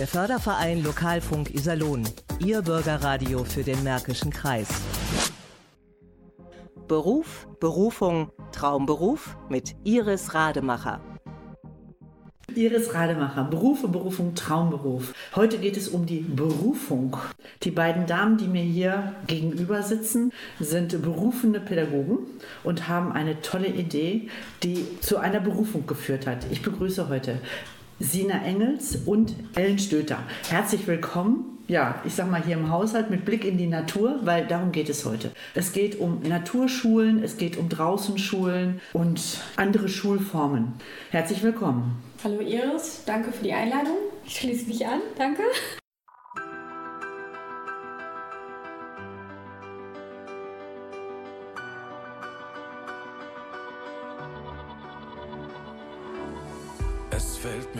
Der Förderverein Lokalfunk Iserlohn. Ihr Bürgerradio für den Märkischen Kreis. Beruf, Berufung, Traumberuf mit Iris Rademacher. Iris Rademacher, Berufe, Berufung, Traumberuf. Heute geht es um die Berufung. Die beiden Damen, die mir hier gegenüber sitzen, sind berufene Pädagogen und haben eine tolle Idee, die zu einer Berufung geführt hat. Ich begrüße heute Sina Engels und Ellen Stöter. Herzlich willkommen ja, ich sag mal hier im Haushalt mit Blick in die Natur, weil darum geht es heute. Es geht um Naturschulen, es geht um Draußenschulen und andere Schulformen. Herzlich willkommen. Hallo Iris, danke für die Einladung. Ich schließe mich an, danke.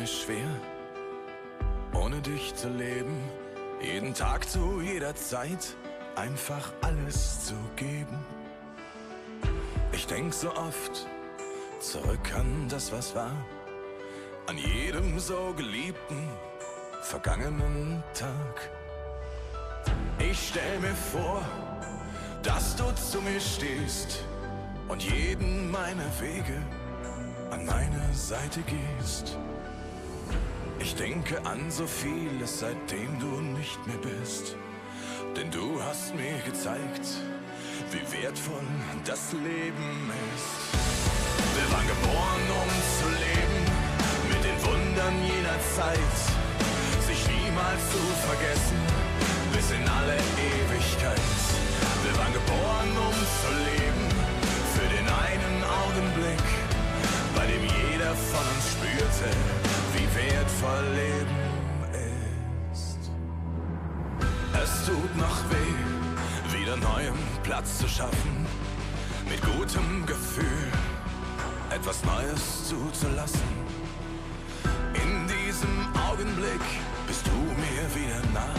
Mir schwer, ohne dich zu leben jeden Tag zu jeder Zeit einfach alles zu geben. Ich denk so oft zurück an das, was war, an jedem so geliebten, vergangenen Tag. Ich stell mir vor, dass du zu mir stehst und jeden meiner Wege an meine Seite gehst. Ich denke an so vieles, seitdem du nicht mehr bist. Denn du hast mir gezeigt, wie wertvoll das Leben ist. Wir waren geboren, um zu leben, mit den Wundern jener Zeit. Sich niemals zu vergessen, bis in alle Ewigkeit. Wir waren geboren, um zu leben, für den einen Augenblick, bei dem jeder von uns spürte, wertvoll Leben ist. Es tut noch weh, wieder neuem Platz zu schaffen, mit gutem Gefühl etwas Neues zuzulassen. In diesem Augenblick bist du mir wieder nah,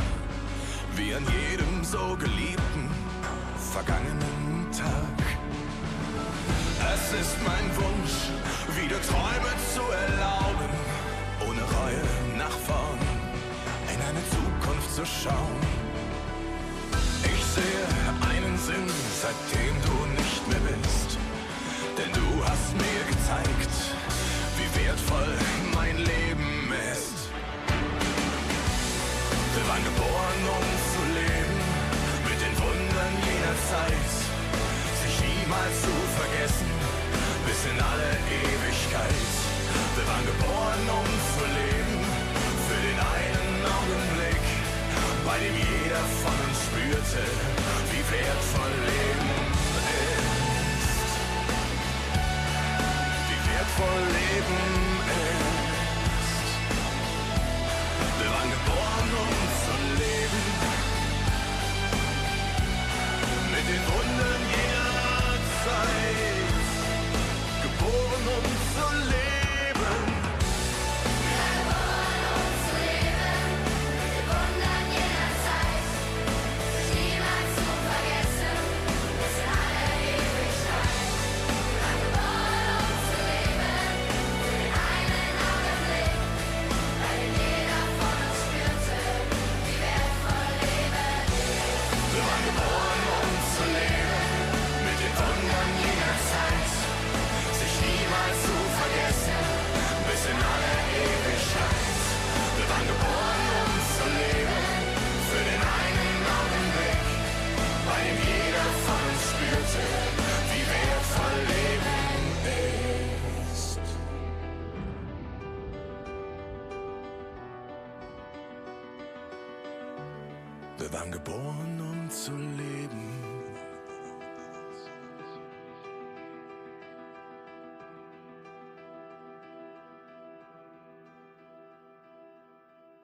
wie an jedem so geliebten, vergangenen Tag. Es ist mein Wunsch, wieder Träume zu erlauben Reue nach vorn in eine Zukunft zu schauen. Ich sehe einen Sinn, seitdem du nicht mehr bist, denn du hast mir gezeigt, wie wertvoll mein Leben ist. Wir waren geboren, um zu leben, mit den Wundern jener Zeit, sich niemals zu vergessen, bis in alle Ewigkeit. Wir waren geboren, um zu leben, für den einen Augenblick, bei dem jeder von uns spürte, wie wertvoll Leben ist. Wie wertvoll Leben ist.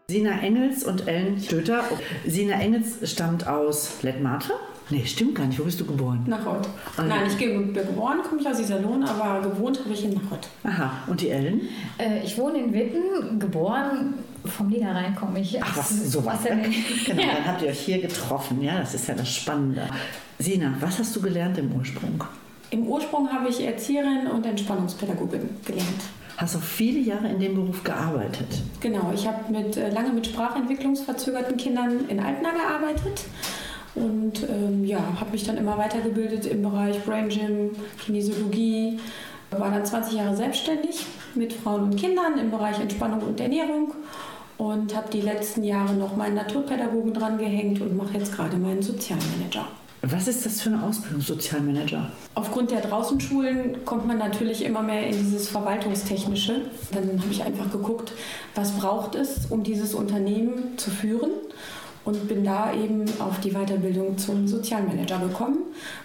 Sina Engels und Ellen Stöter. Sina Engels stammt aus Lettmate. Nee, stimmt gar nicht. Wo bist du geboren? Nachrott. Und Nein, ich bin geboren, komme ich aus Iserlohn, aber gewohnt habe ich in Nachrott. Aha. Und die Ellen? Äh, ich wohne in Witten, geboren. Vom Niederrhein komme ich. Ach, was, so was denn? Genau, ja. dann habt ihr euch hier getroffen. Ja, das ist ja das Spannende. Sina, was hast du gelernt im Ursprung? Im Ursprung habe ich Erzieherin und Entspannungspädagogin gelernt. Hast du viele Jahre in dem Beruf gearbeitet. Genau, ich habe mit, äh, lange mit sprachentwicklungsverzögerten Kindern in Altena gearbeitet und ähm, ja, habe mich dann immer weitergebildet im Bereich Brain Gym, Kinesiologie, war dann 20 Jahre selbstständig mit Frauen und Kindern im Bereich Entspannung und Ernährung und habe die letzten Jahre noch meinen Naturpädagogen dran gehängt und mache jetzt gerade meinen Sozialmanager. Was ist das für eine Ausbildung, Sozialmanager? Aufgrund der Draußenschulen kommt man natürlich immer mehr in dieses Verwaltungstechnische. Dann habe ich einfach geguckt, was braucht es, um dieses Unternehmen zu führen und bin da eben auf die Weiterbildung zum Sozialmanager gekommen,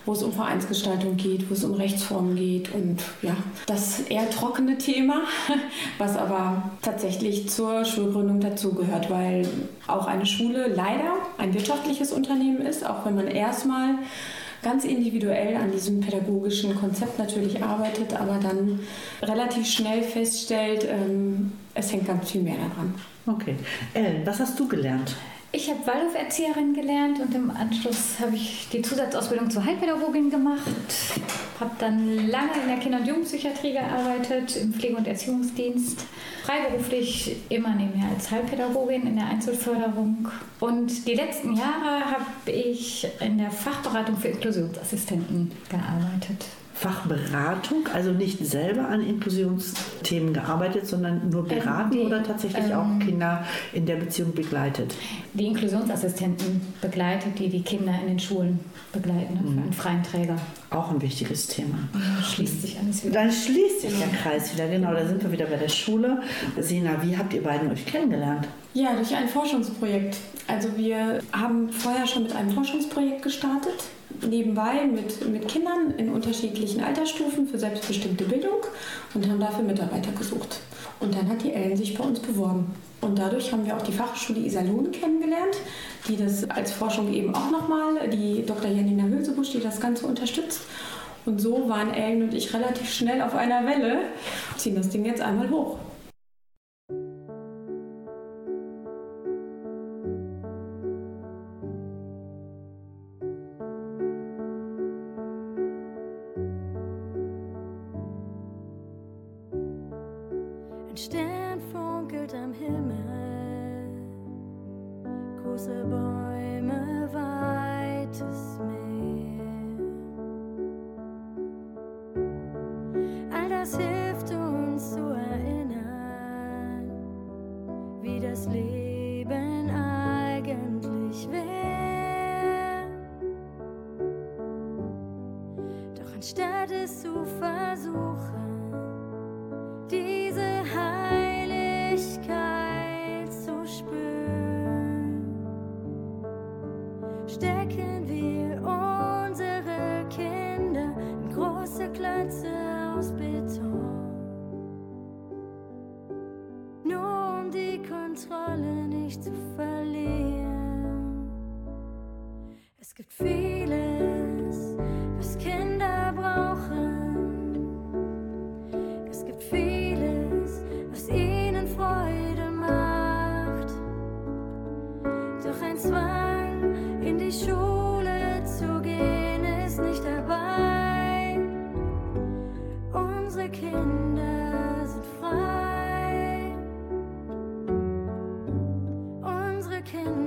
wo es um Vereinsgestaltung geht, wo es um Rechtsformen geht und ja, das eher trockene Thema, was aber tatsächlich zur Schulgründung dazugehört, weil auch eine Schule leider ein wirtschaftliches Unternehmen ist, auch wenn man erstmal ganz individuell an diesem pädagogischen Konzept natürlich arbeitet, aber dann relativ schnell feststellt, ähm, es hängt ganz viel mehr daran. Okay. Ellen, was hast du gelernt? Ich habe Waldorf-Erzieherin gelernt und im Anschluss habe ich die Zusatzausbildung zur Heilpädagogin gemacht. Habe dann lange in der Kinder- und Jugendpsychiatrie gearbeitet, im Pflege- und Erziehungsdienst. Freiberuflich immer nebenher als Heilpädagogin in der Einzelförderung. Und die letzten Jahre habe ich in der Fachberatung für Inklusionsassistenten gearbeitet. Fachberatung, also nicht selber an Inklusionsthemen gearbeitet, sondern nur beraten Ähm, die, oder tatsächlich auch ähm, Kinder in der Beziehung begleitet? Die Inklusionsassistenten begleitet, die die Kinder in den Schulen begleiten, ne, für einen freien Träger. Auch ein wichtiges Thema. Schließt sich alles wieder. Dann schließt sich der Kreis wieder, genau, da sind wir wieder bei der Schule. Sina, wie habt ihr beiden euch kennengelernt? Ja, durch ein Forschungsprojekt. Also wir haben vorher schon mit einem Forschungsprojekt gestartet, nebenbei mit, mit Kindern in unterschiedlichen Altersstufen für selbstbestimmte Bildung und haben dafür Mitarbeiter gesucht. Und dann hat die Ellen sich bei uns beworben. Und dadurch haben wir auch die Fachschule Iserlohn kennengelernt, die das als Forschung eben auch nochmal, die Dr. Janina Hülsebusch, die das Ganze unterstützt. Und so waren Ellen und ich relativ schnell auf einer Welle, ziehen das Ding jetzt einmal hoch. Unsere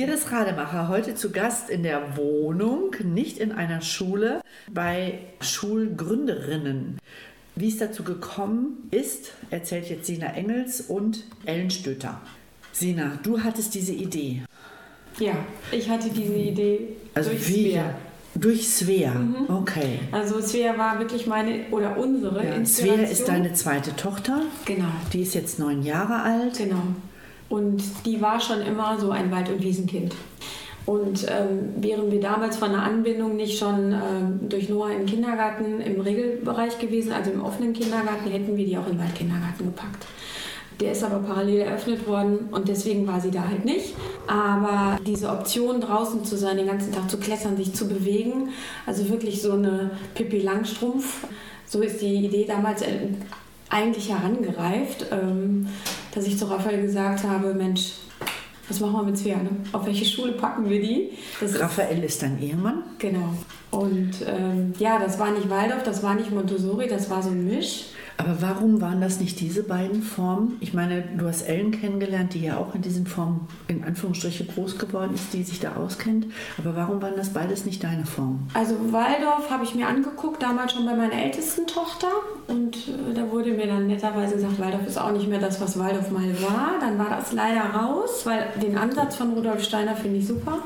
Iris Rademacher heute zu Gast in der Wohnung, nicht in einer Schule, bei Schulgründerinnen. Wie es dazu gekommen ist, erzählt jetzt Sina Engels und Ellen Stöter. Sina, du hattest diese Idee. Ja, ich hatte diese Idee Also durch wie? Svea. Durch Svea. Mhm. Okay. Also Svea war wirklich meine oder unsere Ja, Inspiration. Svea ist deine zweite Tochter. Genau, Die ist jetzt neun Jahre alt. genau. Und die war schon immer so ein Wald- und Wiesenkind. Und ähm, wären wir damals von der Anbindung nicht schon ähm, durch Noah im Kindergarten im Regelbereich gewesen, also im offenen Kindergarten, hätten wir die auch im Waldkindergarten gepackt. Der ist aber parallel eröffnet worden und deswegen war sie da halt nicht. Aber diese Option, draußen zu sein, den ganzen Tag zu klettern, sich zu bewegen, also wirklich so eine Pippi Langstrumpf, so ist die Idee damals äh, eigentlich herangereift, ähm, dass ich zu Raphael gesagt habe, Mensch, was machen wir mit Svea? Ne? Auf welche Schule packen wir die? Das Raphael ist dein Ehemann. Genau. Und ähm, ja, das war nicht Waldorf, das war nicht Montessori, das war so ein Misch. Aber warum waren das nicht diese beiden Formen? Ich meine, du hast Ellen kennengelernt, die ja auch in diesen Formen in Anführungsstriche groß geworden ist, die sich da auskennt. Aber warum waren das beides nicht deine Formen? Also Waldorf habe ich mir angeguckt, damals schon bei meiner ältesten Tochter. Und äh, da wurde mir dann netterweise gesagt, Waldorf ist auch nicht mehr das, was Waldorf mal war. Dann war das leider raus, weil den Ansatz von Rudolf Steiner finde ich super.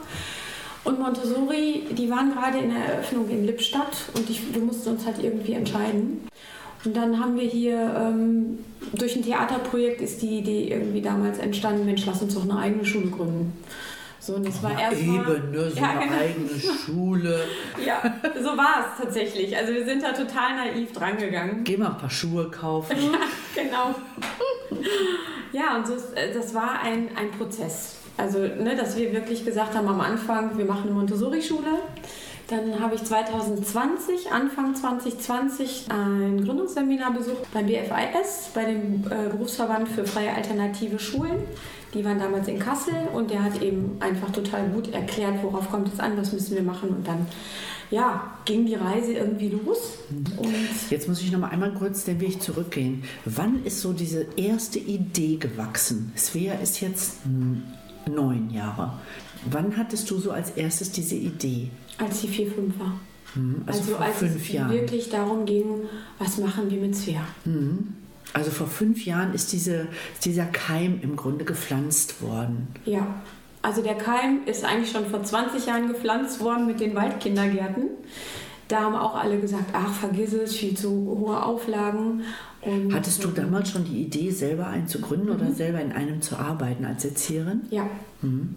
Und Montessori, die waren gerade in der Eröffnung in Lippstadt und ich, wir mussten uns halt irgendwie entscheiden. Und dann haben wir hier ähm, durch ein Theaterprojekt ist die Idee irgendwie damals entstanden, Mensch, lass uns doch eine eigene Schule gründen. So, und das war erstmal. Eben, ne? so Ja, eine genau. eigene Schule. Ja, so war es tatsächlich. Also wir sind da total naiv drangegangen. Geh mal ein paar Schuhe kaufen. Genau. Ja, und so äh, das war ein, ein Prozess. Also, ne, dass wir wirklich gesagt haben am Anfang, wir machen eine Montessori-Schule. Dann habe ich 2020, Anfang 2020, ein Gründungsseminar besucht beim BFIS, bei dem äh, Berufsverband für freie alternative Schulen. Die waren damals in Kassel und der hat eben einfach total gut erklärt, worauf kommt es an, was müssen wir machen. Und dann ja, ging die Reise irgendwie los. Und Jetzt muss ich noch mal einmal kurz den Weg zurückgehen. Wann ist so diese erste Idee gewachsen? Svea ist jetzt hm, neun Jahre. Wann hattest du so als erstes diese Idee? als sie 4, 5 war. Also, vor als fünf es Jahren. wirklich darum ging, was machen wir mit Svea. Also vor fünf Jahren ist, diese, ist dieser Keim im Grunde gepflanzt worden. Ja, also der Keim ist eigentlich schon vor 20 Jahren gepflanzt worden mit den Waldkindergärten. Da haben auch alle gesagt, ach, vergiss es, viel zu hohe Auflagen. Und Hattest du damals schon die Idee, selber einen zu gründen oder Mhm. selber in einem zu arbeiten als Erzieherin? Ja,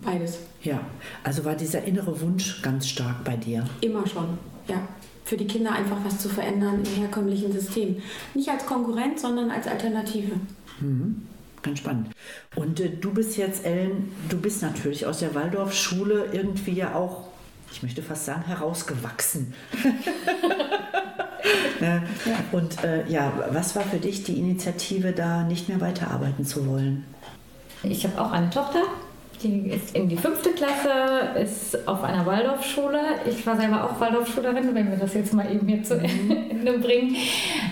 beides. Ja, also war dieser innere Wunsch ganz stark bei dir. Immer schon, ja. Für die Kinder einfach was zu verändern im herkömmlichen System. Nicht als Konkurrent, sondern als Alternative. Ganz spannend. Und äh, du bist jetzt, Ellen, du bist natürlich aus der Waldorfschule irgendwie ja auch, ich möchte fast sagen, herausgewachsen. Ne? Und äh, ja, was war für dich die Initiative, da nicht mehr weiterarbeiten zu wollen? Ich habe auch eine Tochter, die ist in die fünfte Klasse, ist auf einer Waldorfschule. Ich war selber auch Waldorfschülerin, wenn wir das jetzt mal eben hier zu Ende bringen.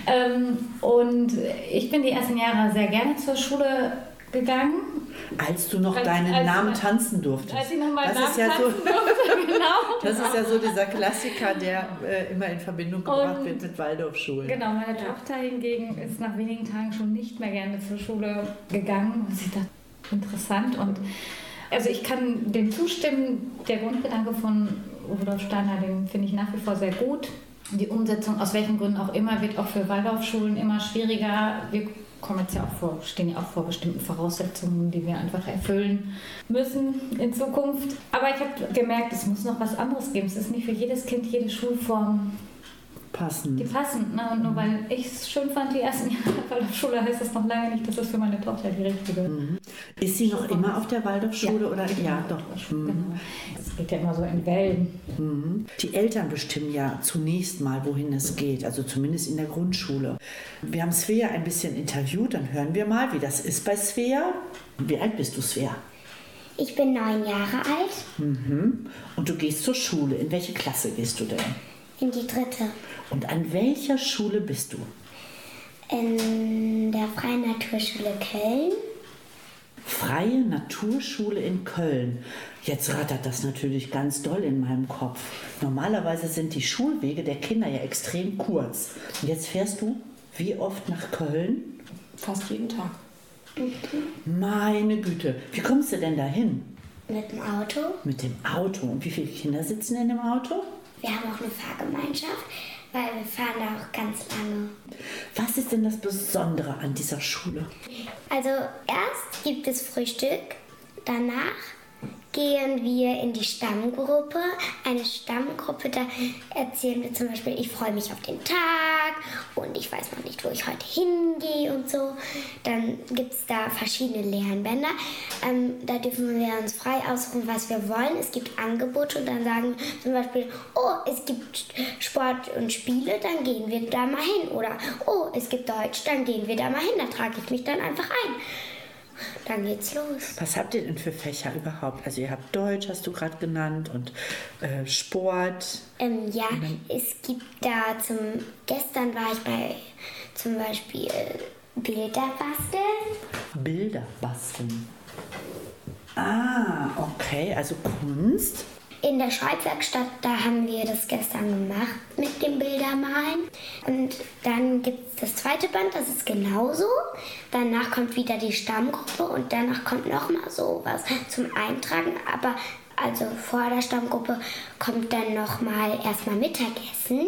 Ähm, und ich bin die ersten Jahre sehr gerne zur Schule gegangen. Als du noch Als- deinen als- Namen tanzen durftest. Als ich noch mal das Namen ist ja so, tanzen durfte, genau. Das ist ja so dieser Klassiker, der äh, immer in Verbindung gebracht Und- wird mit Waldorfschulen. Genau, meine Tochter hingegen ist nach wenigen Tagen schon nicht mehr gerne zur Schule gegangen. Und sie dachte, interessant. Und also ich kann dem zustimmen, der Grundgedanke von Rudolf Steiner, den finde ich nach wie vor sehr gut. Die Umsetzung, aus welchen Gründen auch immer, wird auch für Waldorfschulen immer schwieriger. Wir kommen jetzt ja auch vor, stehen ja auch vor bestimmten Voraussetzungen, die wir einfach erfüllen müssen in Zukunft. Aber ich habe gemerkt, es muss noch was anderes geben. Es ist nicht für jedes Kind, jede Schulform Passend. die passen. Ne? Und nur weil ich es schön fand, die ersten Jahre der Schule, heißt das noch lange nicht, dass es für meine Tochter die richtige Ist sie noch immer auf der Waldorfschule oder? Ja, doch. Mhm. Genau. Es geht ja immer so in Wellen. Mhm. Die Eltern bestimmen ja zunächst mal, wohin es geht, also zumindest in der Grundschule. Wir haben Svea ein bisschen interviewt, dann hören wir mal, wie das ist bei Svea. Wie alt bist du, Svea? Ich bin neun Jahre alt, Mhm. Und du gehst zur Schule. In welche Klasse gehst du denn? In die dritte, Und an welcher Schule bist du? in der Freien Naturschule Köln. Freie Naturschule in Köln. Jetzt rattert das natürlich ganz doll in meinem Kopf. Normalerweise sind die Schulwege der Kinder ja extrem kurz. Und jetzt fährst du wie oft nach Köln? Fast jeden Tag. Meine Güte, wie kommst du denn dahin? Mit dem Auto. Mit dem Auto. Und wie viele Kinder sitzen in dem Auto? Wir haben auch eine Fahrgemeinschaft, weil wir fahren da auch ganz lange. Was ist denn das Besondere an dieser Schule? Also erst gibt es Frühstück, danach gehen wir in die Stammgruppe. Eine Stammgruppe, da erzählen wir zum Beispiel, ich freue mich auf den Tag und ich weiß noch nicht, wo ich heute hingehe und so. Dann gibt es da verschiedene Lernbänder. Ähm, da dürfen wir uns frei aussuchen, was wir wollen. Es gibt Angebote und dann sagen wir zum Beispiel, oh, es gibt Sport und Spiele, dann gehen wir da mal hin. Oder, oh, es gibt Deutsch, dann gehen wir da mal hin. Da trage ich mich dann einfach ein. Dann geht's los. Was habt ihr denn für Fächer überhaupt? Also ihr habt Deutsch, hast du gerade genannt, und äh, Sport. Ähm, ja, es gibt da zum. Gestern war ich bei zum Beispiel Bilder basteln. Bilder basteln. Ah, okay, also Kunst. In der Schreibwerkstatt, da haben wir das gestern gemacht mit dem Bildermalen. Und dann gibt es das zweite Band, das ist genauso. Danach kommt wieder die Stammgruppe und danach kommt nochmal sowas zum Eintragen. Aber also vor der Stammgruppe kommt dann nochmal erstmal Mittagessen.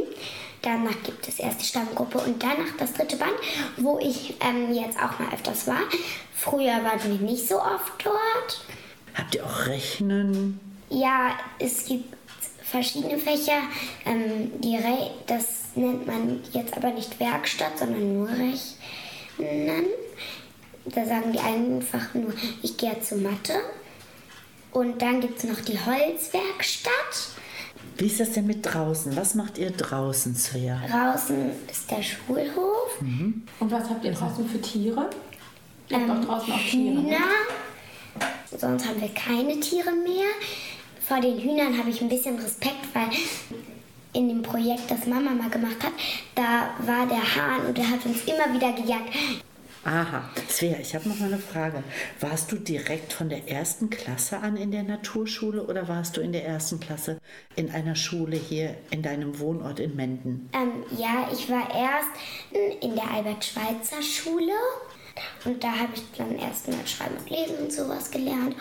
Danach gibt es erst die Stammgruppe und danach das dritte Band, wo ich ähm, jetzt auch mal öfters war. Früher waren wir nicht so oft dort. Habt ihr auch Rechnen? Ja, es gibt verschiedene Fächer. Ähm, die Re das nennt man jetzt aber nicht Werkstatt, sondern nur Rechnen. Da sagen die einfach nur, ich gehe zur Mathe. Und dann gibt es noch die Holzwerkstatt. Wie ist das denn mit draußen? Was macht ihr draußen, Svea? Draußen ist der Schulhof. Und was habt ihr draußen für Tiere? Ihr habt auch draußen auch Tiere. ne? Hühner. Sonst haben wir keine Tiere mehr. Vor den Hühnern habe ich ein bisschen Respekt, weil in dem Projekt, das Mama mal gemacht hat, da war der Hahn und der hat uns immer wieder gejagt. Aha, Svea, ich habe noch mal eine Frage. Warst du direkt von der ersten Klasse an in der Naturschule oder warst du in der ersten Klasse in einer Schule hier in deinem Wohnort in Menden? Ähm, ja, ich war erst in der Albert-Schweitzer-Schule und da habe ich dann erst mal Schreiben und Lesen und sowas gelernt.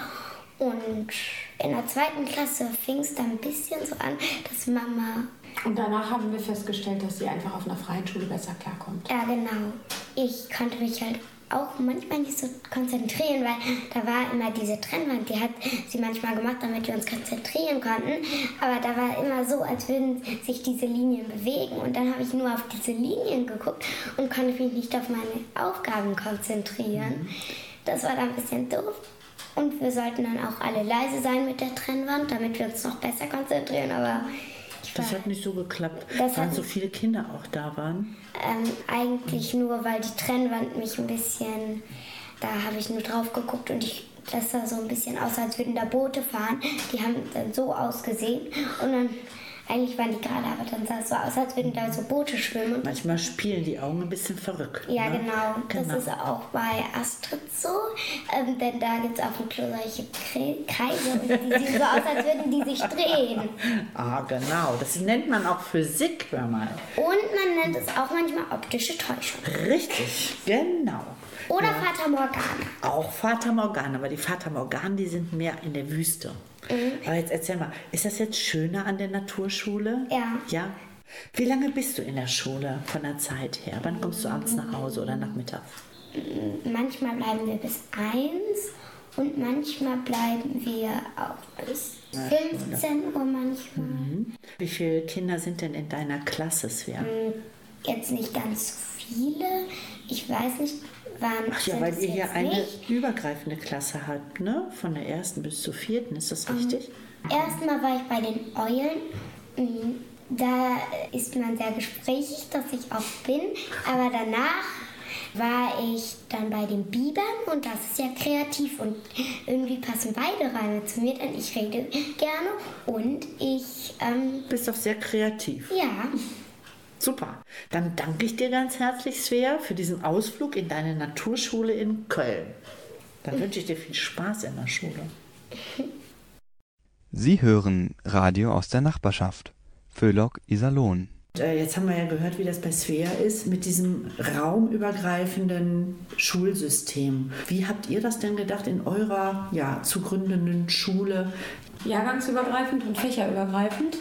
Und in der zweiten Klasse fing es dann ein bisschen so an, dass Mama Und danach haben wir festgestellt, dass sie einfach auf einer freien Schule besser klarkommt. Ja, genau. Ich konnte mich halt auch manchmal nicht so konzentrieren, weil da war immer diese Trennwand, die hat sie manchmal gemacht, damit wir uns konzentrieren konnten. Aber da war immer so, als würden sich diese Linien bewegen. Und dann habe ich nur auf diese Linien geguckt und konnte mich nicht auf meine Aufgaben konzentrieren. Das war dann ein bisschen doof. Und wir sollten dann auch alle leise sein mit der Trennwand, damit wir uns noch besser konzentrieren. Aber Das hat nicht so geklappt, Das weil so viele Kinder auch da waren. ähm, eigentlich nur, weil die Trennwand mich ein bisschen, da habe ich nur drauf geguckt und ich, das sah so ein bisschen aus, als würden da Boote fahren. Die haben dann so ausgesehen und dann, eigentlich waren die gerade, aber dann sah es so aus, als würden da so Boote schwimmen. Manchmal spielen die Augen ein bisschen verrückt. ja, ne? genau. Genau. Das ist auch bei Astrid so. Ähm, denn da gibt es auf dem Klo solche Kre- Kreise und die sehen so aus, als würden die sich drehen. Ah, genau. Das nennt man auch Physik, hör mal. Und man nennt es auch manchmal optische Täuschung. Richtig, genau. Oder Fata Morgana. Auch Fata Morgana, aber die Fata Morgana, die sind mehr in der Wüste. Mhm. Aber jetzt erzähl mal, ist das jetzt schöner an der Naturschule? Ja. Ja? Wie lange bist du in der Schule von der Zeit her? Wann kommst du abends nach Hause oder nachmittags? Manchmal bleiben wir bis 1 und manchmal bleiben wir auch bis 15 Uhr manchmal. Wie viele Kinder sind denn in deiner Klasse, Svea? Jetzt nicht ganz so viele. Ich weiß nicht, wann. Ach ja, weil ihr hier eine nicht. übergreifende Klasse habt, ne? Von der ersten bis zur vierten, ist Mhm. das richtig? Erstmal war ich bei den Eulen. Mm, Da ist man sehr gesprächig, dass ich auch bin. Aber danach war ich dann bei den Bibern und das ist ja kreativ und irgendwie passen beide Reime zu mir, denn ich rede gerne und ich, ähm, Bist doch sehr kreativ. ja, Super. Dann danke ich dir ganz herzlich, Svea, für diesen Ausflug in deine Naturschule in Köln. Dann wünsche ich dir viel Spaß in der Schule. Sie hören Radio aus der Nachbarschaft. Föhlock Iserlohn. Äh, Jetzt haben wir ja gehört, wie das bei Svea ist mit diesem raumübergreifenden Schulsystem. Wie habt ihr das denn gedacht in eurer ja, zu gründenden Schule? Jahrgangsübergreifend und fächerübergreifend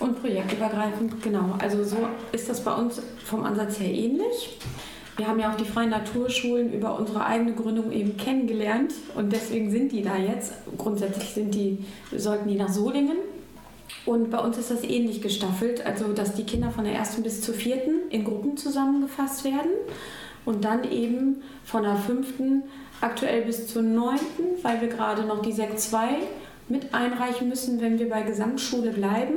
und projektübergreifend, genau. Also so ist das bei uns vom Ansatz her ähnlich. Wir haben ja auch die freien Naturschulen über unsere eigene Gründung eben kennengelernt und deswegen sind die da jetzt. Grundsätzlich sind die, sollten die nach Solingen. Und bei uns ist das ähnlich gestaffelt, also dass die Kinder von der ersten bis zur vierten in Gruppen zusammengefasst werden und dann eben von der fünften aktuell bis zur neunten, weil wir gerade noch die Sek 2 mit einreichen müssen, wenn wir bei Gesamtschule bleiben.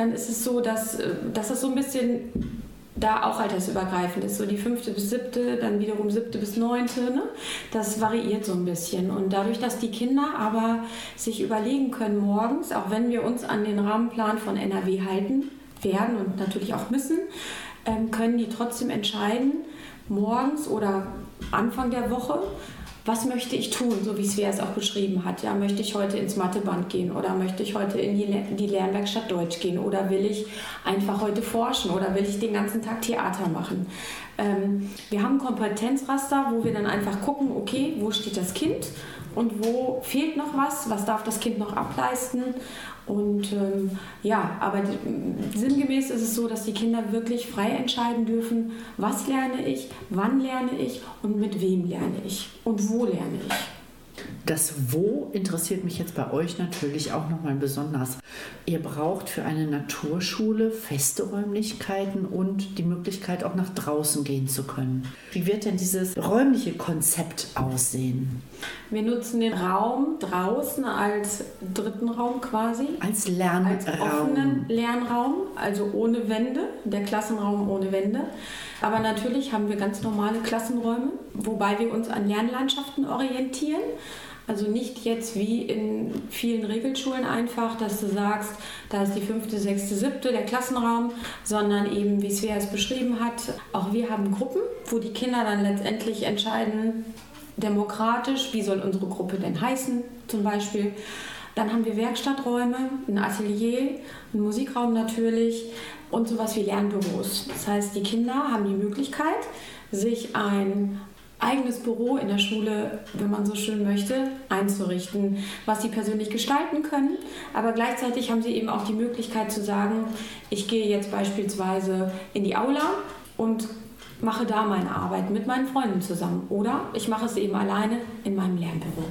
Dann ist es so, dass, äh, dass das so ein bisschen da auch altersübergreifend ist. So die fünfte bis siebte, dann wiederum siebte bis neunte. Ne? Das variiert so ein bisschen. Und dadurch, dass die Kinder aber sich überlegen können morgens, auch wenn wir uns an den Rahmenplan von NRW halten werden und natürlich auch müssen, ähm, können die trotzdem entscheiden, morgens oder Anfang der Woche, was möchte ich tun, so wie Svea es auch beschrieben hat. Ja, möchte ich heute ins Matheband gehen oder möchte ich heute in die, Le die Lernwerkstatt Deutsch gehen oder will ich einfach heute forschen oder will ich den ganzen Tag Theater machen. Ähm, wir haben Kompetenzraster, wo wir dann einfach gucken, okay, wo steht das Kind und wo fehlt noch was, was darf das Kind noch ableisten. Und ähm, ja, aber die, sinngemäß ist es so, dass die Kinder wirklich frei entscheiden dürfen, was lerne ich, wann lerne ich und mit wem lerne ich und wo lerne ich. Das Wo interessiert mich jetzt bei euch natürlich auch nochmal besonders. Ihr braucht für eine Naturschule feste Räumlichkeiten und die Möglichkeit auch nach draußen gehen zu können. Wie wird denn dieses räumliche Konzept aussehen? Wir nutzen den Raum draußen als dritten Raum quasi. Als Als Lernraum. offenen Lernraum, also ohne Wände, der Klassenraum ohne Wände. Aber natürlich haben wir ganz normale Klassenräume, wobei wir uns an Lernlandschaften orientieren. Also nicht jetzt wie in vielen Regelschulen einfach, dass du sagst, da ist die fünfte, sechste, siebte der Klassenraum, sondern eben, wie Svea es beschrieben hat, auch wir haben Gruppen, wo die Kinder dann letztendlich entscheiden, demokratisch, wie soll unsere Gruppe denn heißen zum Beispiel. Dann haben wir Werkstatträume, ein Atelier, einen Musikraum natürlich und sowas wie Lernbüros. Das heißt, die Kinder haben die Möglichkeit, sich ein eigenes Büro in der Schule, wenn man so schön möchte, einzurichten, was sie persönlich gestalten können. Aber gleichzeitig haben sie eben auch die Möglichkeit zu sagen, ich gehe jetzt beispielsweise in die Aula und mache da meine Arbeit mit meinen Freunden zusammen. Oder ich mache es eben alleine in meinem Lernbüro.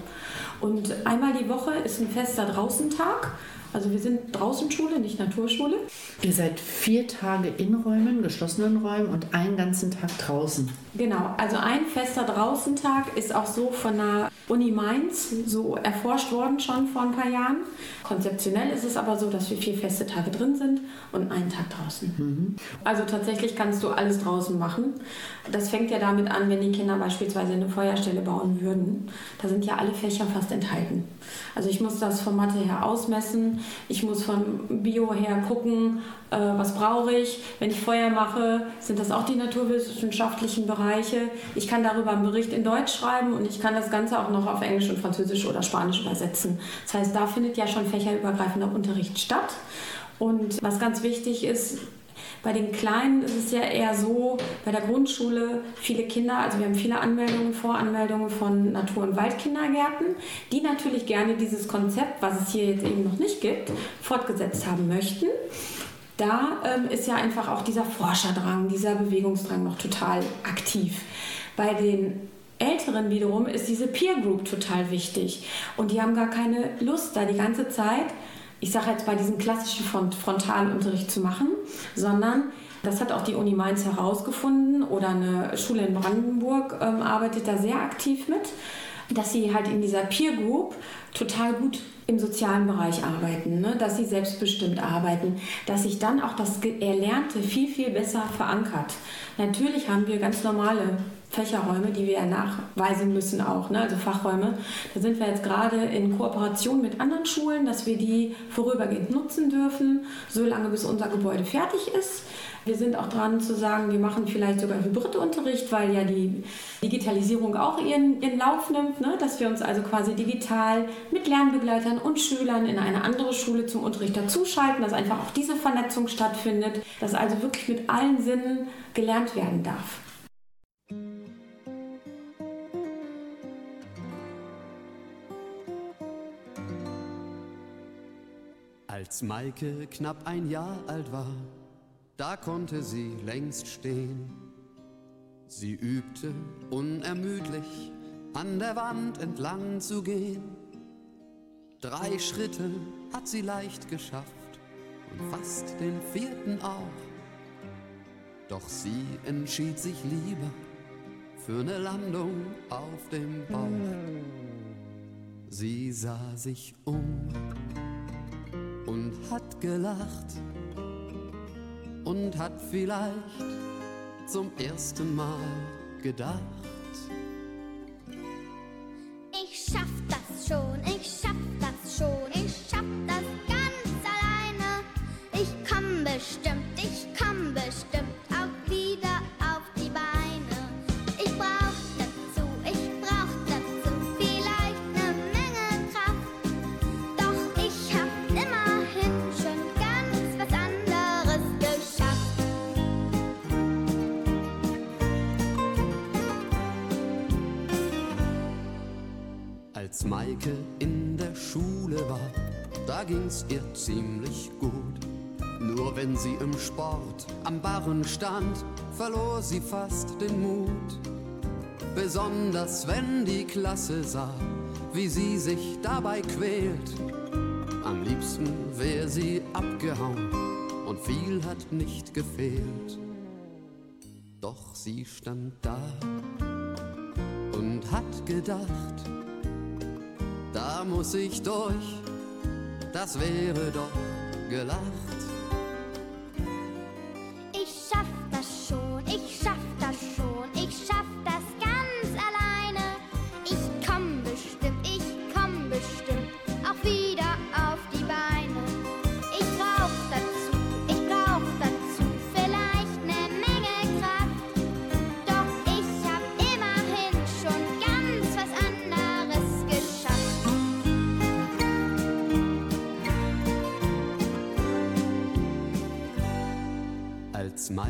Und einmal die Woche ist ein fester Draußentag. Also wir sind Draußenschule, nicht Naturschule. Ihr seid vier Tage in Räumen, geschlossenen Räumen und einen ganzen Tag draußen. Genau, also ein fester Draußentag ist auch so von der Uni Mainz so erforscht worden schon vor ein paar Jahren. Konzeptionell ist es aber so, dass wir vier feste Tage drin sind und einen Tag draußen. Also tatsächlich kannst du alles draußen machen. Das fängt ja damit an, wenn die Kinder beispielsweise eine Feuerstelle bauen würden. Da sind ja alle Fächer fast enthalten. Also ich muss das von Mathe her ausmessen, ich muss von Bio her gucken, äh, was brauche ich. Wenn ich Feuer mache, sind das auch die naturwissenschaftlichen Bereiche. Ich kann darüber einen Bericht in Deutsch schreiben und ich kann das Ganze auch noch auf Englisch und Französisch oder Spanisch übersetzen. Das heißt, da findet ja schon fächerübergreifender Unterricht statt. Und was ganz wichtig ist, bei den Kleinen ist es ja eher so, bei der Grundschule viele Kinder, also wir haben viele Anmeldungen, Voranmeldungen von Natur- und Waldkindergärten, die natürlich gerne dieses Konzept, was es hier jetzt eben noch nicht gibt, fortgesetzt haben möchten. Da ähm, ist ja einfach auch dieser Forscherdrang, dieser Bewegungsdrang noch total aktiv. Bei den Älteren wiederum ist diese Peer Group total wichtig und die haben gar keine Lust, da die ganze Zeit ich sage jetzt bei diesem klassischen Front Frontalunterricht zu machen, sondern das hat auch die Uni Mainz herausgefunden oder eine Schule in Brandenburg ähm, arbeitet da sehr aktiv mit, dass sie halt in dieser Peer Group total gut im sozialen Bereich arbeiten, ne? dass sie selbstbestimmt arbeiten, dass sich dann auch das Erlernte viel, viel besser verankert. Natürlich haben wir ganz normale Fächerräume, die wir ja nachweisen müssen auch, ne? also Fachräume. Da sind wir jetzt gerade in Kooperation mit anderen Schulen, dass wir die vorübergehend nutzen dürfen, solange bis unser Gebäude fertig ist. Wir sind auch dran zu sagen, wir machen vielleicht sogar Hybridunterricht, weil ja die Digitalisierung auch ihren, ihren Lauf nimmt, ne? dass wir uns also quasi digital mit Lernbegleitern und Schülern in eine andere Schule zum Unterricht dazuschalten, dass einfach auch diese Vernetzung stattfindet, dass also wirklich mit allen Sinnen gelernt werden darf. Als Maike knapp ein Jahr alt war, da konnte sie längst stehen. Sie übte unermüdlich an der Wand entlang zu gehen. Drei Schritte hat sie leicht geschafft und fast den vierten auch. Doch sie entschied sich lieber für eine Landung auf dem Bauch. Sie sah sich um und hat gelacht und hat vielleicht zum ersten Mal gedacht. Sport am Barren stand, verlor sie fast den Mut. Besonders wenn die Klasse sah, wie sie sich dabei quält. Am liebsten wär sie abgehauen und viel hat nicht gefehlt. Doch sie stand da und hat gedacht, da muss ich durch, das wäre doch gelacht.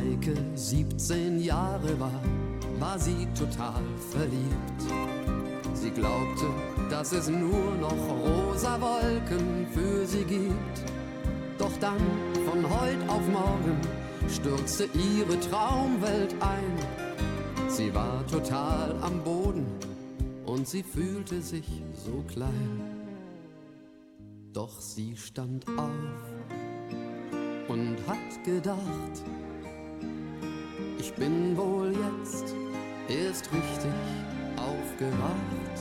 Maike 17 Jahre war, war sie total verliebt. Sie glaubte, dass es nur noch rosa Wolken für sie gibt. Doch dann, von heut auf morgen, stürzte ihre Traumwelt ein. Sie war total am Boden und sie fühlte sich so klein. Doch sie stand auf und hat gedacht, ich bin wohl jetzt erst richtig aufgewacht.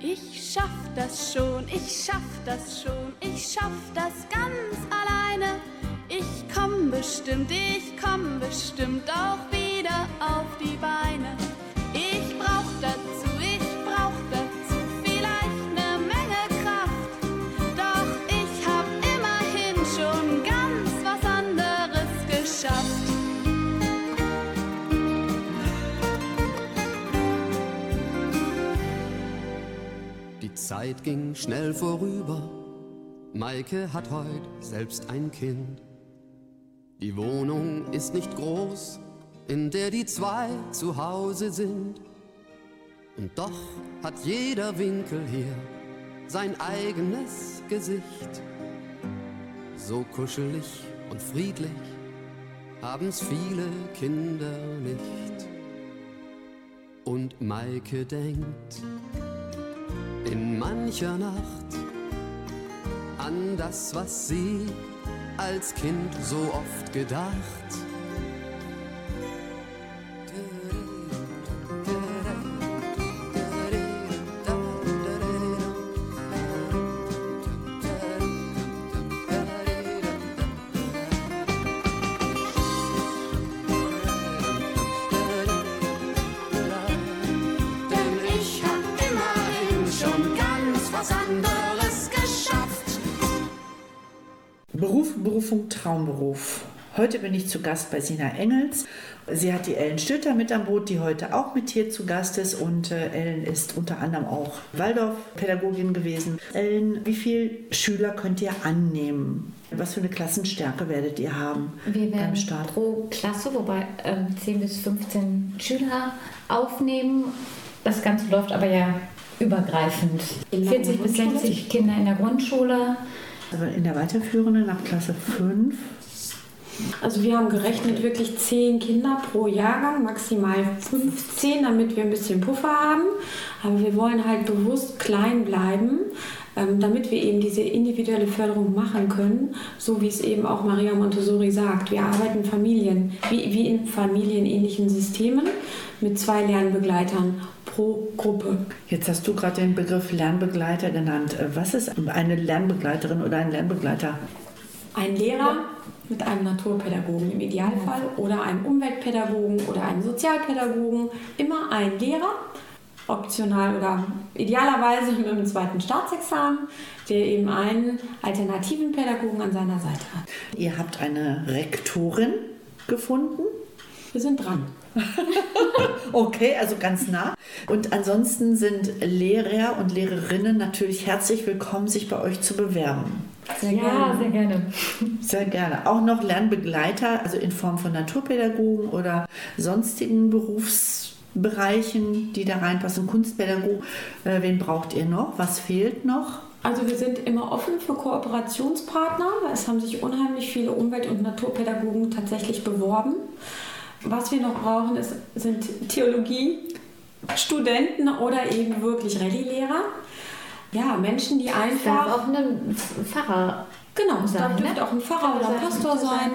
Ich schaff das schon, ich schaff das schon, ich schaff das ganz alleine. Ich komm bestimmt, ich komm bestimmt auch wieder auf die Beine. Zeit ging schnell vorüber. Maike hat heut selbst ein Kind. Die Wohnung ist nicht groß, in der die zwei zu Hause sind. Und doch hat jeder Winkel hier sein eigenes Gesicht. So kuschelig und friedlich haben's viele Kinder nicht. Und Maike denkt, in mancher Nacht an das, was sie als Kind so oft gedacht. Traumberuf. Heute bin ich zu Gast bei Sina Engels. Sie hat die Ellen Stötter mit am Boot, die heute auch mit hier zu Gast ist. Und äh, Ellen ist unter anderem auch Waldorf-Pädagogin gewesen. Ellen, wie viele Schüler könnt ihr annehmen? Was für eine Klassenstärke werdet ihr haben Wir beim werden Start? pro Klasse, wobei ähm, 10 bis 15 Schüler aufnehmen. Das Ganze läuft aber ja übergreifend. In der 40 bis Grundschule? 60 Kinder in der Grundschule. Also in der weiterführenden ab Klasse 5. Also wir haben gerechnet wirklich 10 Kinder pro Jahrgang, maximal 15, damit wir ein bisschen Puffer haben. Aber wir wollen halt bewusst klein bleiben, ähm, damit wir eben diese individuelle Förderung machen können, so wie es eben auch Maria Montessori sagt. Wir arbeiten Familien, wie, wie in familienähnlichen Systemen mit zwei Lernbegleitern pro Gruppe. Jetzt hast du gerade den Begriff Lernbegleiter genannt. Äh, Was ist eine Lernbegleiterin oder ein Lernbegleiter? Ein Lehrer mit einem Naturpädagogen im Idealfall oder einem Umweltpädagogen oder einem Sozialpädagogen. Immer ein Lehrer, optional oder idealerweise mit einem zweiten Staatsexamen, der eben einen alternativen Pädagogen an seiner Seite hat. Ihr habt eine Rektorin gefunden. Wir sind dran. Okay, also ganz nah. Und ansonsten sind Lehrer und Lehrerinnen natürlich herzlich willkommen, sich bei euch zu bewerben. Sehr ja, sehr gerne. Sehr gerne. Auch noch Lernbegleiter, also in Form von Naturpädagogen oder sonstigen Berufsbereichen, die da reinpassen. Kunstpädagog, äh, wen braucht ihr noch? Was fehlt noch? Also wir sind immer offen für Kooperationspartner. Es haben sich unheimlich viele Umwelt- und Naturpädagogen tatsächlich beworben. Was wir noch brauchen, ist, sind Theologie-Studenten oder eben wirklich Rallye-Lehrer. Ja, Menschen, die Darf einfach... auch ein Pfarrer Genau, es sein, darf, dürfte ne? auch ein Pfarrer oder ein Pastor sein.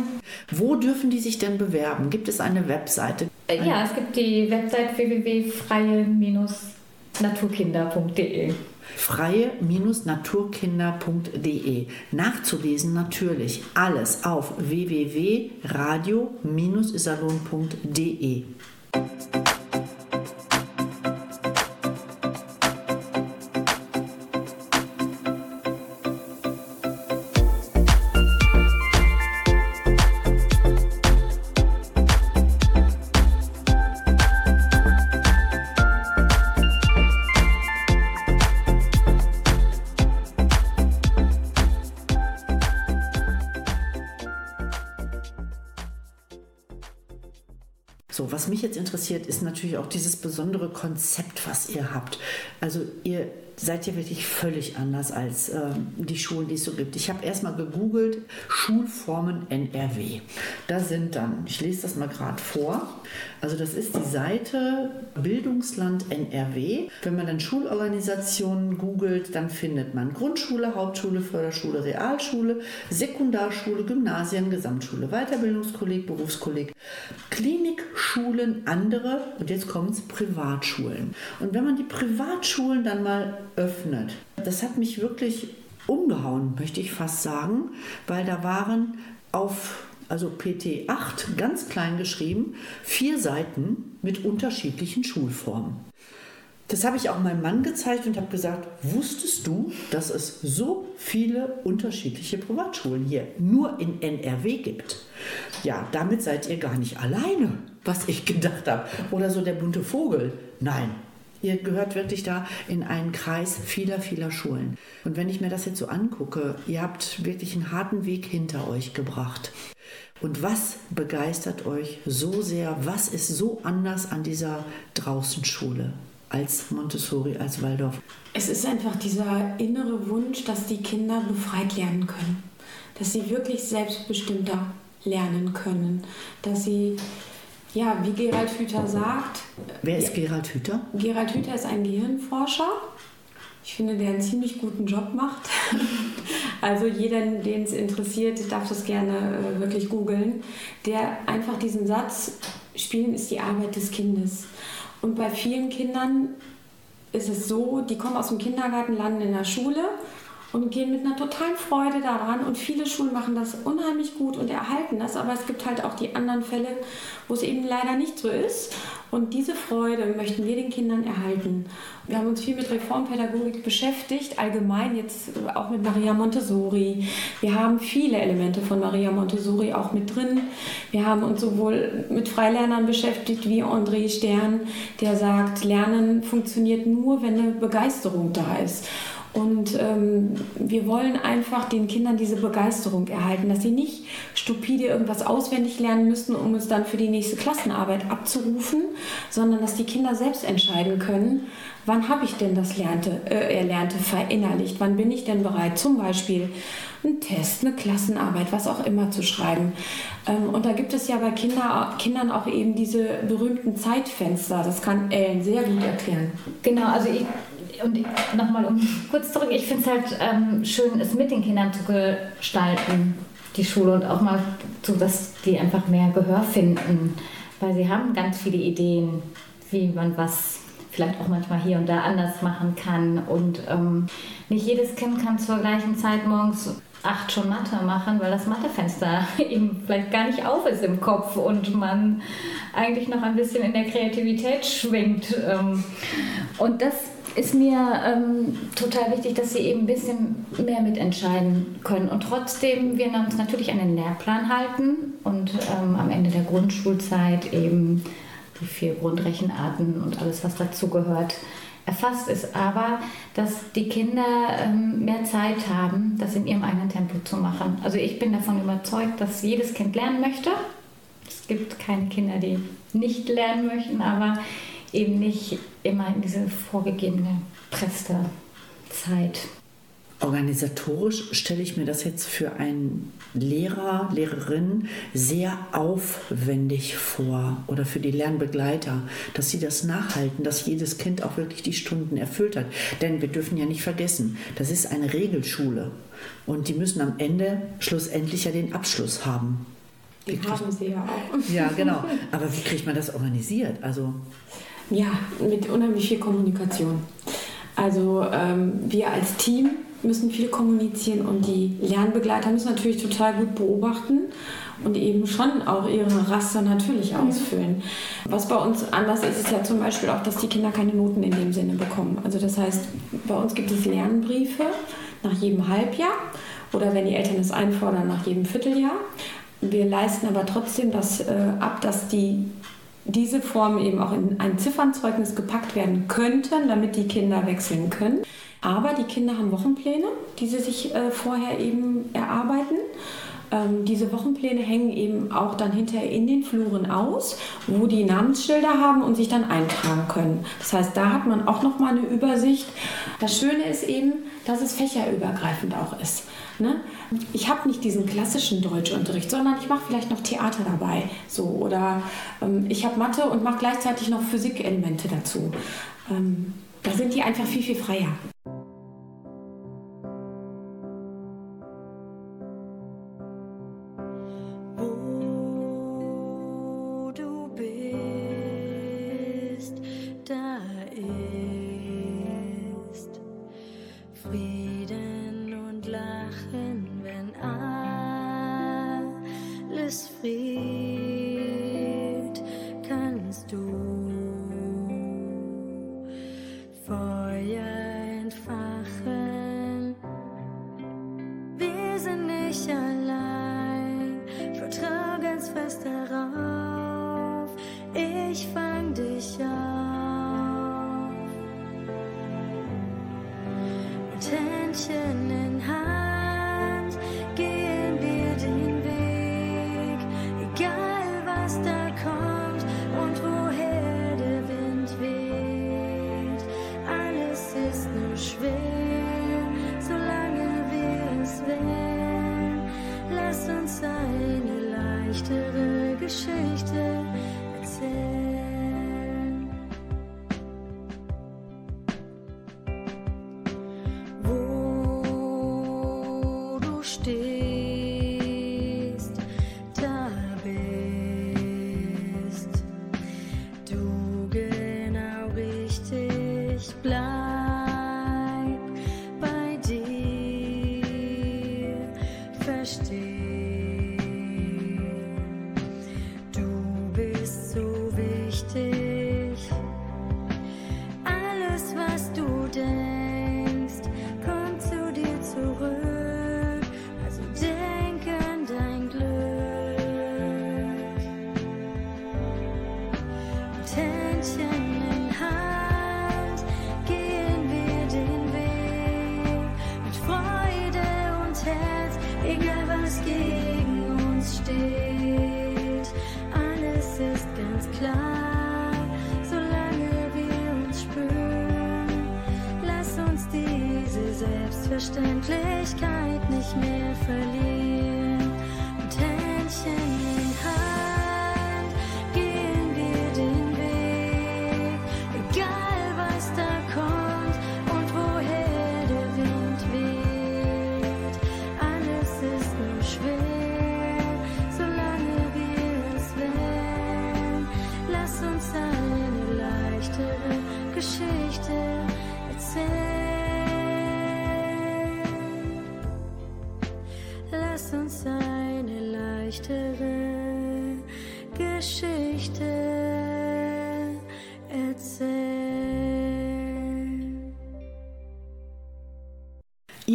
Wo dürfen die sich denn bewerben? Gibt es eine Webseite? Äh, Ja, es gibt die Website www.freie-naturkinder.de. freie-naturkinder.de. Nachzulesen natürlich alles auf www.radio-isalon.de. mich jetzt interessiert, ist natürlich auch dieses besondere Konzept, was ihr habt. Also ihr seid ja wirklich völlig anders als ähm, die Schulen, die es so gibt. Ich habe erstmal gegoogelt, Schulformen NRW. Da sind dann, ich lese das mal gerade vor, also das ist die Seite Bildungsland NRW. Wenn man dann Schulorganisationen googelt, dann findet man Grundschule, Hauptschule, Förderschule, Realschule, Sekundarschule, Gymnasien, Gesamtschule, Weiterbildungskolleg, Berufskolleg, Klinikschulen, andere und jetzt kommt es Privatschulen. Und wenn man die Privatschulen dann mal öffnet, das hat mich wirklich umgehauen, möchte ich fast sagen, weil da waren auf also PT 8 ganz klein geschrieben, vier Seiten mit unterschiedlichen Schulformen. Das habe ich auch meinem Mann gezeigt und habe gesagt, wusstest du, dass es so viele unterschiedliche Privatschulen hier nur in NRW gibt? Ja, damit seid ihr gar nicht alleine, was ich gedacht habe. Oder so der bunte Vogel. Nein, Ihr gehört wirklich da in einen Kreis vieler, vieler Schulen. Und wenn ich mir das jetzt so angucke, ihr habt wirklich einen harten Weg hinter euch gebracht. Und was begeistert euch so sehr? Was ist so anders an dieser Draußenschule als Montessori, als Waldorf? Es ist einfach dieser innere Wunsch, dass die Kinder befreit lernen können. Dass sie wirklich selbstbestimmter lernen können. Dass sie, ja, wie Gerald Hüther sagt. Wer ist Gerald Hüther? Gerald Hüther ist ein Gehirnforscher. Ich finde, der einen ziemlich guten Job macht. Also jeder, den es interessiert, darf das gerne äh, wirklich googeln. Der einfach diesen Satz, Spielen ist die Arbeit des Kindes. Und bei vielen Kindern ist es so, die kommen aus dem Kindergarten, landen in der Schule und gehen mit einer totalen Freude daran. Und viele Schulen machen das unheimlich gut und erhalten das. Aber es gibt halt auch die anderen Fälle, wo es eben leider nicht so ist. Und diese Freude möchten wir den Kindern erhalten. Wir haben uns viel mit Reformpädagogik beschäftigt, allgemein jetzt auch mit Maria Montessori. Wir haben viele Elemente von Maria Montessori auch mit drin. Wir haben uns sowohl mit Freilernern beschäftigt wie André Stern, der sagt, Lernen funktioniert nur, wenn eine Begeisterung da ist. Und ähm, wir wollen einfach den Kindern diese Begeisterung erhalten, dass sie nicht stupide irgendwas auswendig lernen müssen, um es dann für die nächste Klassenarbeit abzurufen, sondern dass die Kinder selbst entscheiden können, wann habe ich denn das Lernte, äh, Erlernte verinnerlicht, wann bin ich denn bereit, zum Beispiel einen Test, eine Klassenarbeit, was auch immer zu schreiben. Ähm, und da gibt es ja bei Kinder, Kindern auch eben diese berühmten Zeitfenster. Das kann Ellen sehr gut erklären. Genau, also ich und nochmal um kurz zurück, ich finde es halt ähm, schön, es mit den Kindern zu gestalten, die Schule und auch mal so, dass die einfach mehr Gehör finden, weil sie haben ganz viele Ideen, wie man was vielleicht auch manchmal hier und da anders machen kann und ähm, nicht jedes Kind kann zur gleichen Zeit morgens acht schon Mathe machen, weil das Mathefenster eben vielleicht gar nicht auf ist im Kopf und man eigentlich noch ein bisschen in der Kreativität schwingt. Ähm, und das ist mir ähm, total wichtig, dass sie eben ein bisschen mehr mitentscheiden können. Und trotzdem, wir uns natürlich an den Lehrplan halten und ähm, am Ende der Grundschulzeit eben die vier Grundrechenarten und alles, was dazugehört, erfasst ist. Aber dass die Kinder ähm, mehr Zeit haben, das in ihrem eigenen Tempo zu machen. Also ich bin davon überzeugt, dass jedes Kind lernen möchte. Es gibt keine Kinder, die nicht lernen möchten, aber eben nicht immer in diese vorgegebene presste Zeit. Organisatorisch stelle ich mir das jetzt für einen Lehrer, Lehrerin sehr aufwendig vor oder für die Lernbegleiter, dass sie das nachhalten, dass jedes Kind auch wirklich die Stunden erfüllt hat. Denn wir dürfen ja nicht vergessen, das ist eine Regelschule und die müssen am Ende schlussendlich ja den Abschluss haben. Die haben sie ja auch. Ja, genau. Aber wie kriegt man das organisiert? Also ja, mit unheimlich viel Kommunikation. Also ähm, wir als Team müssen viel kommunizieren und die Lernbegleiter müssen natürlich total gut beobachten und eben schon auch ihre Raster natürlich ausfüllen. Was bei uns anders ist, ist ja zum Beispiel auch, dass die Kinder keine Noten in dem Sinne bekommen. Also das heißt, bei uns gibt es Lernbriefe nach jedem Halbjahr oder wenn die Eltern es einfordern, nach jedem Vierteljahr. Wir leisten aber trotzdem das äh, ab, dass die diese Formen eben auch in ein Ziffernzeugnis gepackt werden könnten, damit die Kinder wechseln können. Aber die Kinder haben Wochenpläne, die sie sich äh, vorher eben erarbeiten. Ähm, diese Wochenpläne hängen eben auch dann hinterher in den Fluren aus, wo die Namensschilder haben und sich dann eintragen können. Das heißt, da hat man auch noch mal eine Übersicht. Das Schöne ist eben, dass es fächerübergreifend auch ist. Ne? Ich habe nicht diesen klassischen Deutschunterricht, sondern ich mache vielleicht noch Theater dabei. So, oder ähm, ich habe Mathe und mache gleichzeitig noch Physikelemente dazu. Ähm, da sind die einfach viel, viel freier.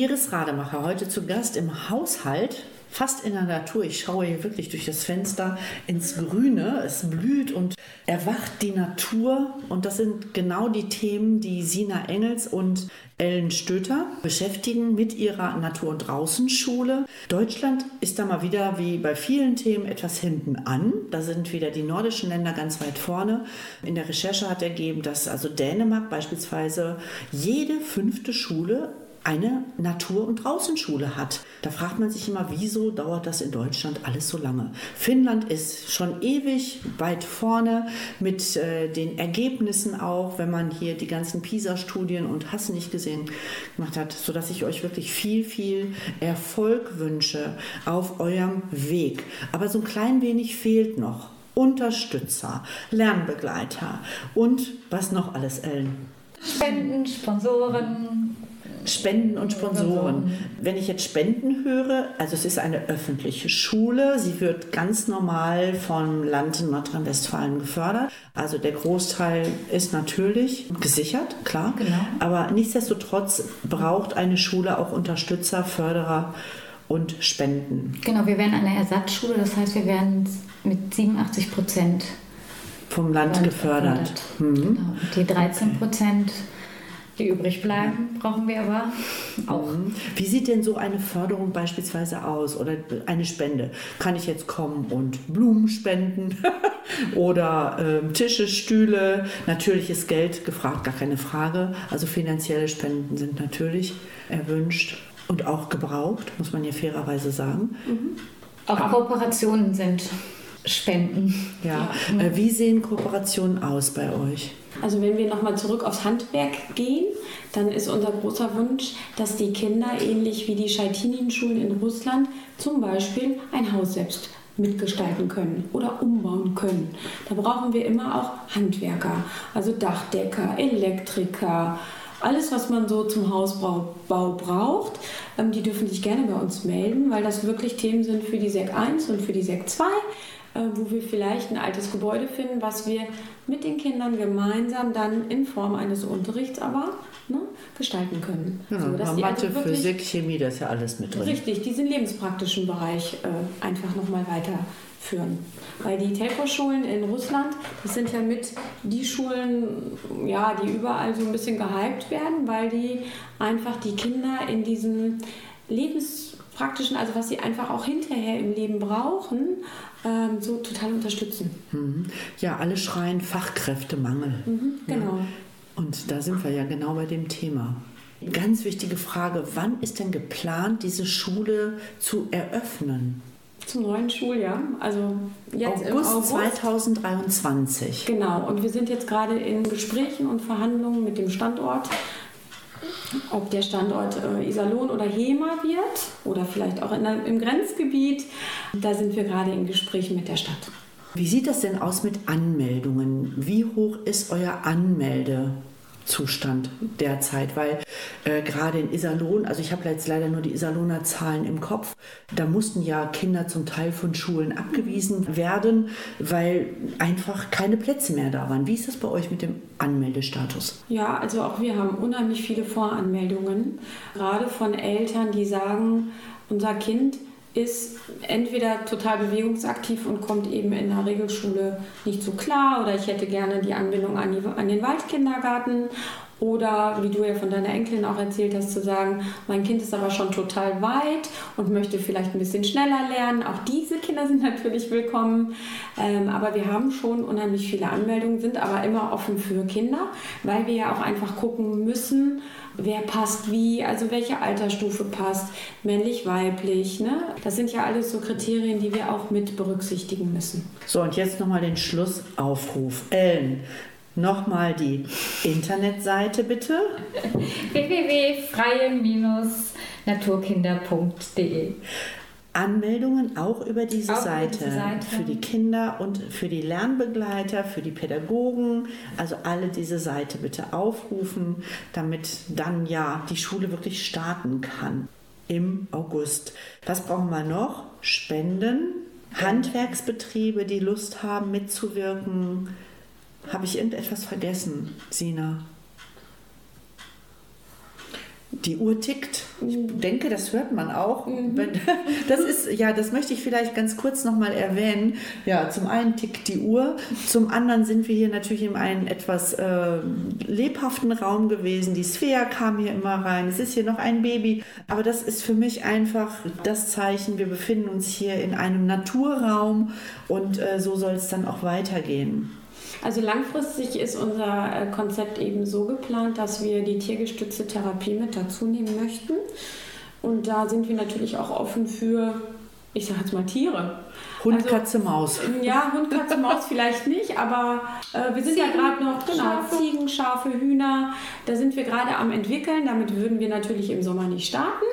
Iris Rademacher, heute zu Gast im Haushalt, fast in der Natur. Ich schaue hier wirklich durch das Fenster ins Grüne. Es blüht und erwacht die Natur. Und das sind genau die Themen, die Sina Engels und Ellen Stöter beschäftigen mit ihrer Natur- und Draußenschule. Deutschland ist da mal wieder wie bei vielen Themen etwas hinten an. Da sind wieder die nordischen Länder ganz weit vorne. In der Recherche hat ergeben, dass also Dänemark beispielsweise jede fünfte Schule eine Natur- und Draußenschule hat. Da fragt man sich immer, wieso dauert das in Deutschland alles so lange? Finnland ist schon ewig weit vorne mit äh, den Ergebnissen auch, wenn man hier die ganzen PISA-Studien und Hass nicht gesehen gemacht hat, sodass ich euch wirklich viel, viel Erfolg wünsche auf eurem Weg. Aber so ein klein wenig fehlt noch. Unterstützer, Lernbegleiter und was noch alles, Ellen? Spenden, Sponsoren. Spenden und Sponsoren. Wenn ich jetzt Spenden höre, also es ist eine öffentliche Schule, sie wird ganz normal vom Land in Nordrhein-Westfalen gefördert. Also der Großteil ist natürlich gesichert, klar. Genau. Aber nichtsdestotrotz braucht eine Schule auch Unterstützer, Förderer und Spenden. Genau, wir werden eine Ersatzschule, das heißt, wir werden mit 87 Prozent vom Land, Land gefördert. Mhm. Genau. Die 13 Prozent die übrig bleiben, brauchen wir aber auch. Wie sieht denn so eine Förderung beispielsweise aus oder eine Spende? Kann ich jetzt kommen und Blumen spenden oder äh, Tische, Stühle? Natürlich ist Geld gefragt, gar keine Frage. Also finanzielle Spenden sind natürlich erwünscht und auch gebraucht, muss man ja fairerweise sagen. Mhm. Auch Kooperationen sind Spenden. Ja. ja. Äh, wie sehen Kooperationen aus bei euch? Also wenn wir nochmal zurück aufs Handwerk gehen, dann ist unser großer Wunsch, dass die Kinder ähnlich wie die Scheitinin-Schulen in Russland zum Beispiel ein Haus selbst mitgestalten können oder umbauen können. Da brauchen wir immer auch Handwerker, also Dachdecker, Elektriker, alles, was man so zum Hausbau braucht, ähm, die dürfen sich gerne bei uns melden, weil das wirklich Themen sind für die SEC 1 und für die SEC 2 äh, wo wir vielleicht ein altes Gebäude finden, was wir mit den Kindern gemeinsam dann in Form eines Unterrichts aber ne, gestalten können. Ja, so, dass Mathe, also Physik, Chemie, das ist ja alles mit drin. Richtig, diesen lebenspraktischen Bereich äh, einfach nochmal weiterführen. Weil die Telco-Schulen in Russland, das sind ja mit die Schulen, ja, die überall so ein bisschen gehypt werden, weil die einfach die Kinder in diesem lebenspraktischen, also was sie einfach auch hinterher im Leben brauchen, ähm, so total unterstützen. Mhm. Ja, alle schreien Fachkräftemangel. Mhm, genau. Ja. Und da sind wir ja genau bei dem Thema. Ganz wichtige Frage, wann ist denn geplant, diese Schule zu eröffnen? Zum neuen Schuljahr, also jetzt August, im August 2023. Genau, und wir sind jetzt gerade in Gesprächen und Verhandlungen mit dem Standort ob der Standort äh, Iserlohn oder Hema wird oder vielleicht auch in, im Grenzgebiet. Da sind wir gerade in Gesprächen mit der Stadt. Wie sieht das denn aus mit Anmeldungen? Wie hoch ist euer Anmelde? Zustand derzeit, weil äh, gerade in Iserlohn, also ich habe jetzt leider nur die Iserlohner Zahlen im Kopf, da mussten ja Kinder zum Teil von Schulen abgewiesen werden, weil einfach keine Plätze mehr da waren. Wie ist das bei euch mit dem Anmeldestatus? Ja, also auch wir haben unheimlich viele Voranmeldungen, gerade von Eltern, die sagen, unser Kind ist entweder total bewegungsaktiv und kommt eben in der Regelschule nicht so klar oder ich hätte gerne die Anbindung an, die, an den Waldkindergarten oder wie du ja von deiner Enkelin auch erzählt hast, zu sagen, mein Kind ist aber schon total weit und möchte vielleicht ein bisschen schneller lernen. Auch diese Kinder sind natürlich willkommen. Ähm, aber wir haben schon unheimlich viele Anmeldungen, sind aber immer offen für Kinder, weil wir ja auch einfach gucken müssen, wer passt wie, also welche Altersstufe passt, männlich, weiblich. Ne? Das sind ja alles so Kriterien, die wir auch mit berücksichtigen müssen. So, und jetzt nochmal den Schlussaufruf. Ellen, Nochmal die Internetseite bitte. www.freie-naturkinder.de Anmeldungen auch über diese, auch Seite, diese Seite für die Kinder und für die Lernbegleiter, für die Pädagogen. Also alle diese Seite bitte aufrufen, damit dann ja die Schule wirklich starten kann im August. Was brauchen wir noch? Spenden, Handwerksbetriebe, die Lust haben mitzuwirken. Habe ich irgendetwas vergessen, Sina? Die Uhr tickt. Ich denke, das hört man auch. Wenn- Das ist, ja, das möchte ich vielleicht ganz kurz nochmal erwähnen. Ja, zum einen tickt die Uhr, zum anderen sind wir hier natürlich in einem etwas äh, lebhaften Raum gewesen. Die Svea kam hier immer rein. Es ist hier noch ein Baby. Aber das ist für mich einfach das Zeichen, wir befinden uns hier in einem Naturraum und äh, so soll es dann auch weitergehen. Also langfristig ist unser äh, Konzept eben so geplant, dass wir die tiergestützte Therapie mit dazu nehmen möchten. Und da sind wir natürlich auch offen für, ich sage jetzt mal Tiere. Hund, Also- Katze, Maus. Ja, Hund, Katze, Maus vielleicht nicht, aber äh, wir sind ja Ziegen, gerade noch genau, Schafe. Ziegen, Schafe, Hühner. Da sind wir gerade am entwickeln. Damit würden wir natürlich im Sommer nicht starten.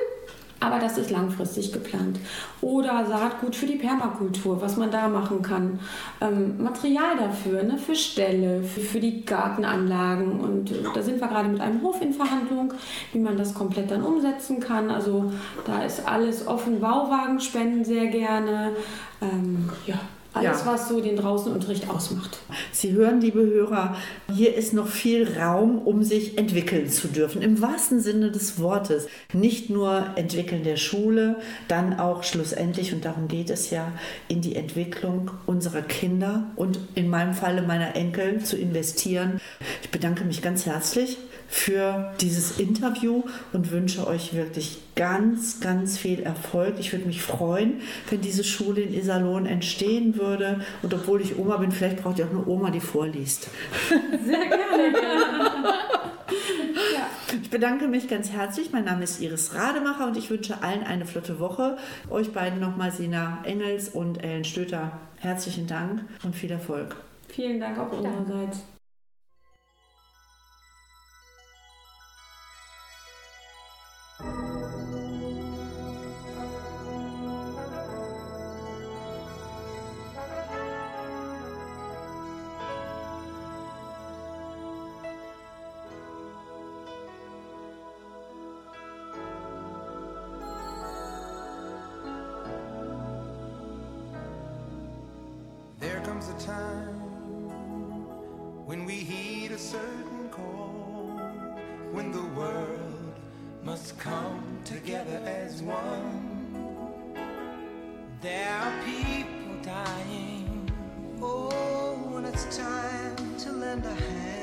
Aber das ist langfristig geplant. Oder Saatgut für die Permakultur, was man da machen kann. Ähm, Material dafür, ne, für Ställe, für, für die Gartenanlagen. Und äh, da sind wir gerade mit einem Hof in Verhandlung, wie man das komplett dann umsetzen kann. Also da ist alles offen. Bauwagen spenden sehr gerne. Ähm, ja, alles, Ja. was so den Draußenunterricht ausmacht. Sie hören, liebe Hörer, hier ist noch viel Raum, um sich entwickeln zu dürfen. Im wahrsten Sinne des Wortes. Nicht nur entwickeln der Schule, dann auch schlussendlich, und darum geht es ja, in die Entwicklung unserer Kinder und in meinem Falle meiner Enkel zu investieren. Ich bedanke mich ganz herzlich für dieses Interview und wünsche euch wirklich ganz, ganz viel Erfolg. Ich würde mich freuen, wenn diese Schule in Iserlohn entstehen würde. Und obwohl ich Oma bin, vielleicht braucht ihr auch eine Oma, die vorliest. Sehr gerne. Ich bedanke mich ganz herzlich. Mein Name ist Iris Rademacher und ich wünsche allen eine flotte Woche. Euch beiden nochmal Sina Engels und Ellen Stöter. Herzlichen Dank und viel Erfolg. Vielen Dank auch unsererseits. Comes a time when we heed a certain call, when the world must come together as one. There are people dying. Oh, when it's time to lend a hand